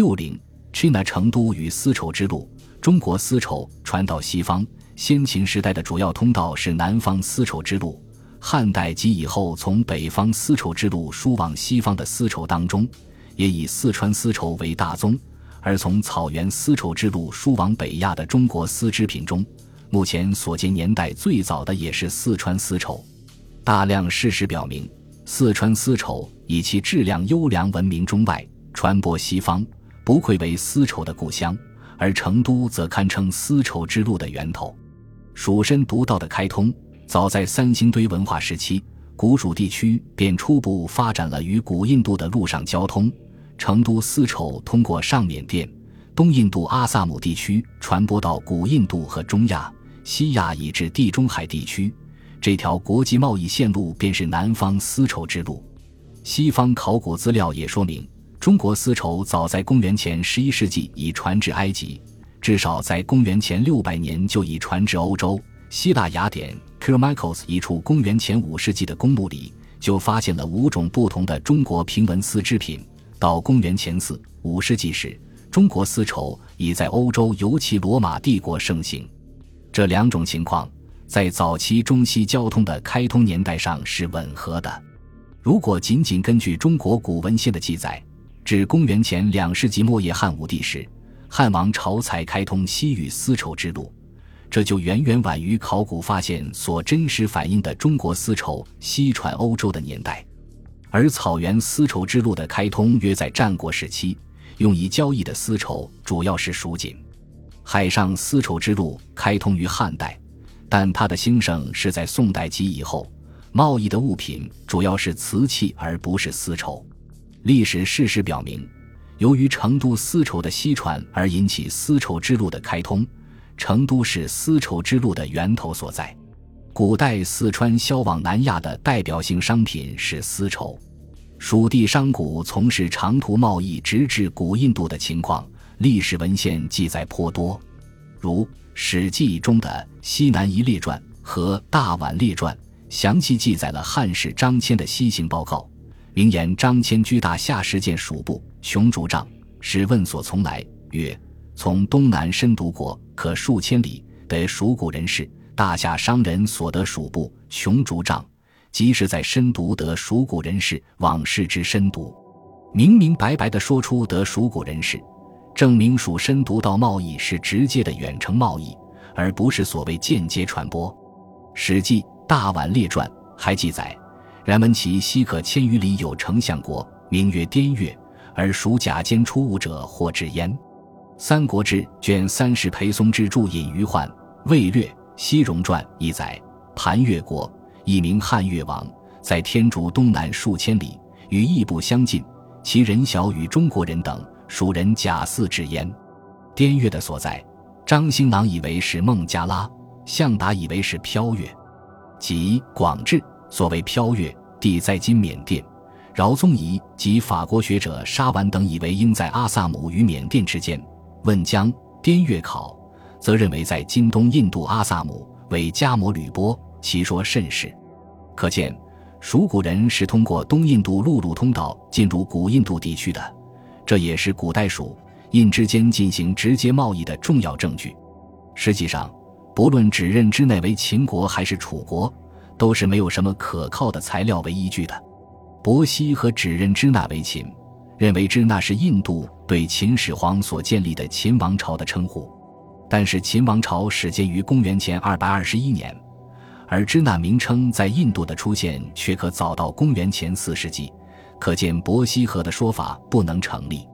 六零，China 成都与丝绸之路，中国丝绸传到西方，先秦时代的主要通道是南方丝绸之路。汉代及以后从北方丝绸之路输往西方的丝绸当中，也以四川丝绸为大宗；而从草原丝绸之路输往北亚的中国丝织品中，目前所见年代最早的也是四川丝绸。大量事实表明，四川丝绸以其质量优良闻名中外，传播西方，不愧为丝绸的故乡。而成都则堪称丝绸之路的源头。蜀身独道的开通。早在三星堆文化时期，古蜀地区便初步发展了与古印度的陆上交通。成都丝绸通过上缅甸、东印度阿萨姆地区传播到古印度和中亚、西亚以至地中海地区，这条国际贸易线路便是南方丝绸之路。西方考古资料也说明，中国丝绸早在公元前十一世纪已传至埃及，至少在公元前六百年就已传至欧洲。希腊雅典 k i r m i k o s 一处公元前五世纪的公墓里，就发现了五种不同的中国平纹丝织品。到公元前四五世纪时，中国丝绸已在欧洲，尤其罗马帝国盛行。这两种情况在早期中西交通的开通年代上是吻合的。如果仅仅根据中国古文献的记载，至公元前两世纪末叶汉武帝时，汉王朝才开通西域丝绸之路。这就远远晚于考古发现所真实反映的中国丝绸西传欧洲的年代，而草原丝绸之路的开通约在战国时期，用以交易的丝绸主要是蜀锦。海上丝绸之路开通于汉代，但它的兴盛是在宋代及以后，贸易的物品主要是瓷器而不是丝绸。历史事实表明，由于成都丝绸的西传而引起丝绸之路的开通。成都是丝绸之路的源头所在。古代四川销往南亚的代表性商品是丝绸。蜀地商贾从事长途贸易，直至古印度的情况，历史文献记载颇多，如《史记》中的《西南夷列传》和《大宛列传》，详细记载了汉使张骞的西行报告。名言张骞居大夏时见蜀部，穷竹杖，使问所从来，曰。从东南深读国，可数千里，得蜀古人士。大夏商人所得蜀部穷竹杖，即是在深读得蜀古人士往事之深读，明明白白的说出得蜀古人士，证明蜀深读到贸易是直接的远程贸易，而不是所谓间接传播。《史记·大宛列传》还记载，然闻其西可千余里有丞相国，名曰滇越，而蜀甲间出物者或至焉。《三国志》卷三十，裴松之注引于焕魏略西戎传》一载，盘越国，一名汉越王，在天竺东南数千里，与异部相近，其人小与中国人等，蜀人假似至焉。滇越的所在，张兴郎以为是孟加拉，向达以为是飘越，即广志所谓飘越地在今缅甸，饶宗颐及法国学者沙丸等以为应在阿萨姆与缅甸之间。问江滇越考，则认为在今东印度阿萨姆为迦摩吕波，其说甚是。可见，蜀古人是通过东印度陆路通道进入古印度地区的，这也是古代蜀印之间进行直接贸易的重要证据。实际上，不论指认支那为秦国还是楚国，都是没有什么可靠的材料为依据的。伯希和指认支那为秦。认为支那是印度对秦始皇所建立的秦王朝的称呼，但是秦王朝始建于公元前二百二十一年，而支那名称在印度的出现却可早到公元前四世纪，可见伯希和的说法不能成立。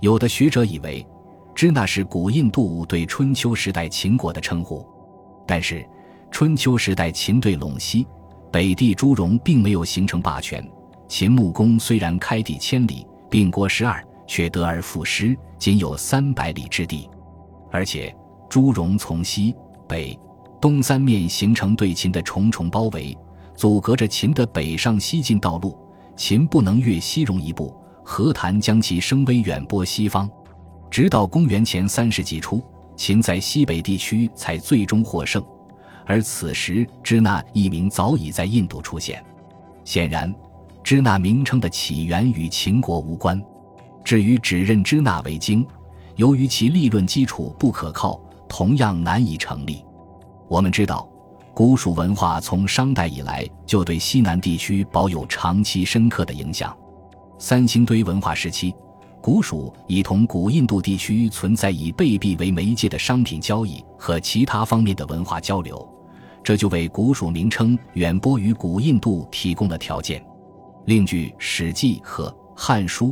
有的学者以为，支那是古印度对春秋时代秦国的称呼，但是春秋时代秦对陇西、北地诸戎并没有形成霸权，秦穆公虽然开地千里。并国十二，却得而复失，仅有三百里之地，而且朱戎从西北、东三面形成对秦的重重包围，阻隔着秦的北上西进道路。秦不能越西戎一步，何谈将其声威远播西方？直到公元前三世纪初，秦在西北地区才最终获胜，而此时支那一名早已在印度出现。显然。支那名称的起源与秦国无关。至于只认支那为经，由于其立论基础不可靠，同样难以成立。我们知道，古蜀文化从商代以来就对西南地区保有长期深刻的影响。三星堆文化时期，古蜀已同古印度地区存在以贝币为媒介的商品交易和其他方面的文化交流，这就为古蜀名称远播于古印度提供了条件。另据《史记》和《汉书》，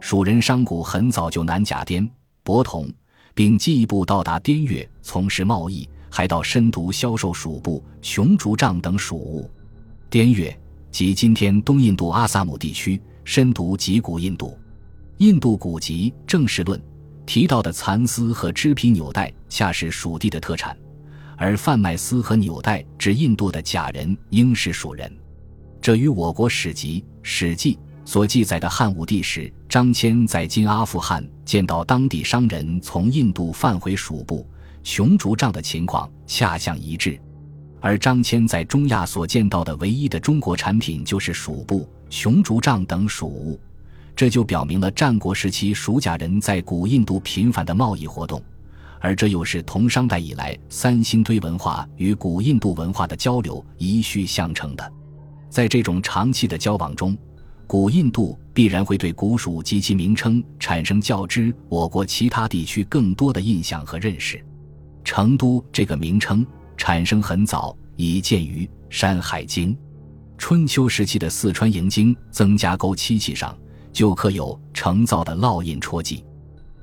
蜀人商贾很早就南甲滇博铜，并进一步到达滇越从事贸易，还到深毒销售蜀布、琼竹杖等蜀物。滇越即今天东印度阿萨姆地区，深毒即古印度。印度古籍《正史论》提到的蚕丝和织皮纽带，恰是蜀地的特产，而贩卖丝和纽带至印度的假人应是蜀人。这与我国史籍《史记》所记载的汉武帝时张骞在今阿富汗见到当地商人从印度贩回蜀布、琼竹杖的情况恰相一致，而张骞在中亚所见到的唯一的中国产品就是蜀布、琼竹杖等蜀物，这就表明了战国时期蜀贾人在古印度频繁的贸易活动，而这又是同商代以来三星堆文化与古印度文化的交流一续相承的。在这种长期的交往中，古印度必然会对古蜀及其名称产生较之我国其他地区更多的印象和认识。成都这个名称产生很早，已见于《山海经》。春秋时期的四川营京曾家沟漆器上就刻有成造的烙印戳记。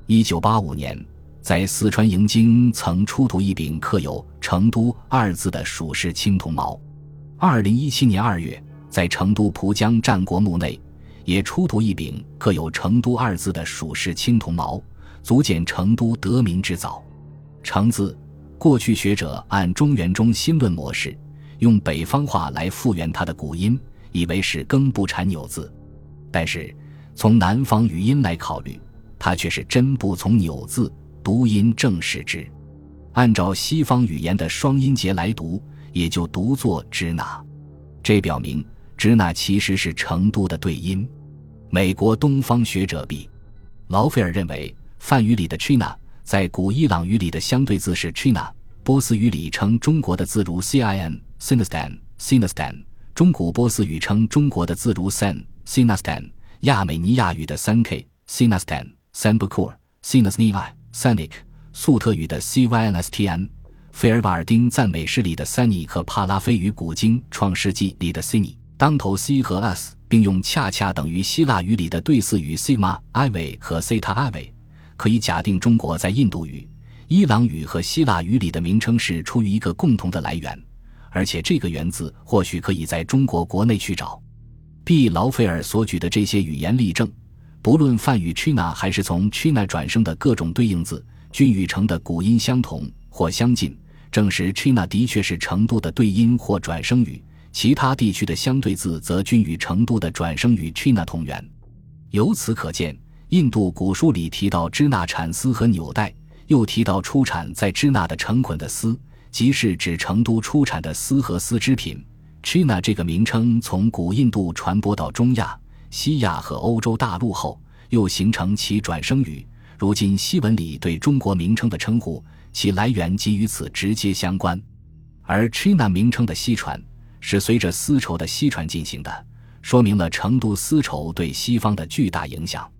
一九八五年，在四川营京曾出土一柄刻有“成都”二字的蜀式青铜矛。二零一七年二月，在成都蒲江战国墓内，也出土一柄刻有“成都”二字的蜀式青铜矛，足见成都得名之早。成字，过去学者按中原中心论模式，用北方话来复原它的古音，以为是耕不产纽字，但是从南方语音来考虑，它却是真不从纽字，读音正是之。按照西方语言的双音节来读。也就读作支那，这表明支那其实是成都的对音。美国东方学者比劳菲尔认为，梵语里的 China 在古伊朗语里的相对字是 China，波斯语里称中国的字如 Cin、Sinistan、Sinistan，中古波斯语称中国的字如 San、Sinastan，亚美尼亚语的 Sank、Sinastan、Sanbukur、Sinasni、Sanik，粟特语的 Cynstn。费尔瓦尔丁赞美诗里的 Sunny 和帕拉菲语古经创世纪里的 Sini，当头 C 和 S，并用恰恰等于希腊语里的对似语 Sigma、i v e 和 Theta、i v e 可以假定中国在印度语、伊朗语和希腊语里的名称是出于一个共同的来源，而且这个源自或许可以在中国国内去找。B 劳菲尔所举的这些语言例证，不论梵语 China 还是从 China 转生的各种对应字，均与成的古音相同或相近。证实 China 的确是成都的对音或转声语，其他地区的相对字则均与成都的转声语 China 同源。由此可见，印度古书里提到支那产丝和纽带，又提到出产在支那的成捆的丝，即是指成都出产的丝和丝织品。China 这个名称从古印度传播到中亚、西亚和欧洲大陆后，又形成其转生语。如今西文里对中国名称的称呼。其来源即与此直接相关，而 China 名称的西传是随着丝绸的西传进行的，说明了成都丝绸对西方的巨大影响。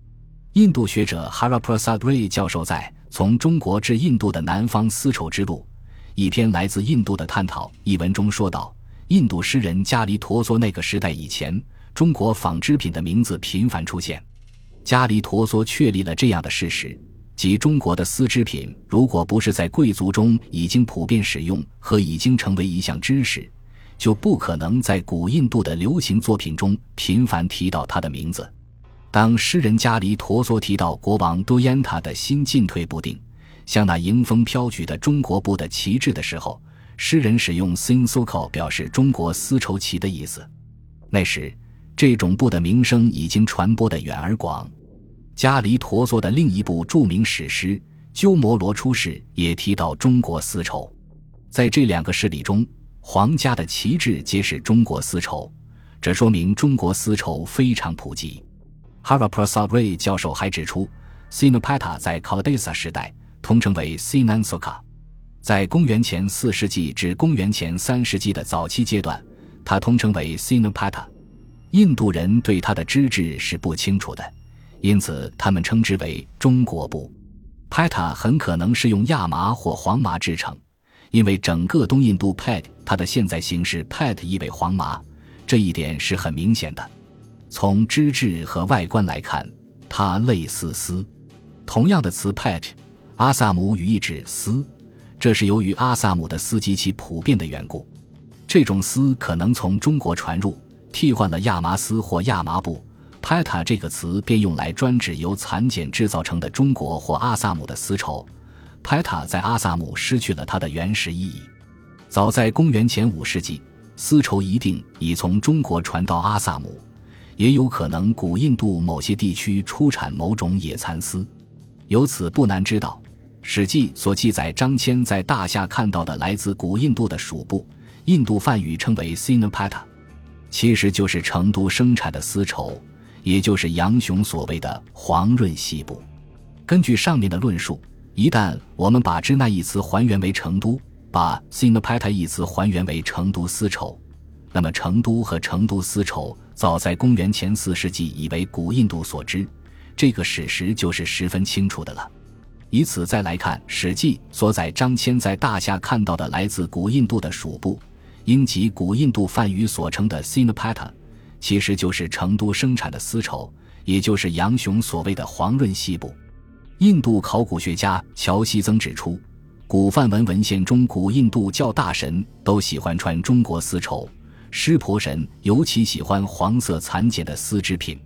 印度学者 Haraprasad Ray 教授在《从中国至印度的南方丝绸之路》一篇来自印度的探讨一文中说道：印度诗人加离陀梭那个时代以前，中国纺织品的名字频繁出现。加离陀梭确立了这样的事实。即中国的丝织品，如果不是在贵族中已经普遍使用和已经成为一项知识，就不可能在古印度的流行作品中频繁提到它的名字。当诗人加离陀梭提到国王多烟塔的心进退不定，像那迎风飘举的中国布的旗帜的时候，诗人使用 “sinsoko” 表示中国丝绸旗的意思。那时，这种布的名声已经传播得远而广。加离陀梭的另一部著名史诗《鸠摩罗出世》也提到中国丝绸，在这两个事例中，皇家的旗帜皆是中国丝绸，这说明中国丝绸非常普及。Haraprasad Ray 教授还指出，Sinapata 在 Kaldeza 时代通称为 Sinansoka，在公元前四世纪至公元前三世纪的早期阶段，它通称为 Sinapata。印度人对它的资质是不清楚的，因此他们称之为中国布。Pata 很可能是用亚麻或黄麻制成，因为整个东印度 Pat 它的现在形式 Pat 意为黄麻，这一点是很明显的。从织质和外观来看，它类似丝。同样的词 Pat，阿萨姆语意指丝，这是由于阿萨姆的丝极其普遍的缘故。这种丝可能从中国传入，替换了亚麻丝或亚麻布。Pata 这个词便用来专指由蚕茧制造成的中国或阿萨姆的丝绸。Pata 在阿萨姆失去了它的原始意义。早在公元前五世纪，丝绸一定已从中国传到阿萨姆，也有可能古印度某些地区出产某种野蚕丝。由此不难知道，《史记》所记载张骞在大夏看到的来自古印度的属布，印度梵语称为 Sinapata，其实就是成都生产的丝绸。也就是杨雄所谓的黄润细布。根据上面的论述，一旦我们把“支那”一词还原为成都，把 “Sinapata” 一词还原为成都丝绸，那么成都和成都丝绸早在公元前四世纪已为古印度所知，这个史实就是十分清楚的了。以此再来看《史记》所载张骞在大夏看到的来自古印度的蜀布，应即古印度梵语所称的 “Sinapata”。其实就是成都生产的丝绸，也就是杨雄所谓的黄润细布。印度考古学家乔西曾指出，古梵文文献中，古印度教大神都喜欢穿中国丝绸，湿婆神尤其喜欢黄色蚕茧的丝织品。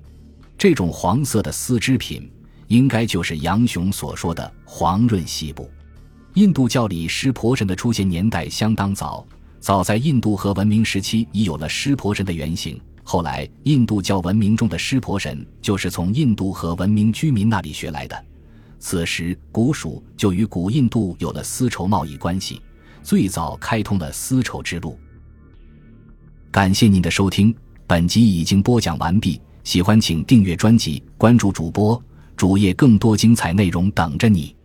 这种黄色的丝织品，应该就是杨雄所说的黄润西部。印度教里湿婆神的出现年代相当早，早在印度河文明时期已有了湿婆神的原型。后来，印度教文明中的湿婆神就是从印度和文明居民那里学来的。此时，古蜀就与古印度有了丝绸贸易关系，最早开通了丝绸之路。感谢您的收听，本集已经播讲完毕。喜欢请订阅专辑，关注主播主页，更多精彩内容等着你。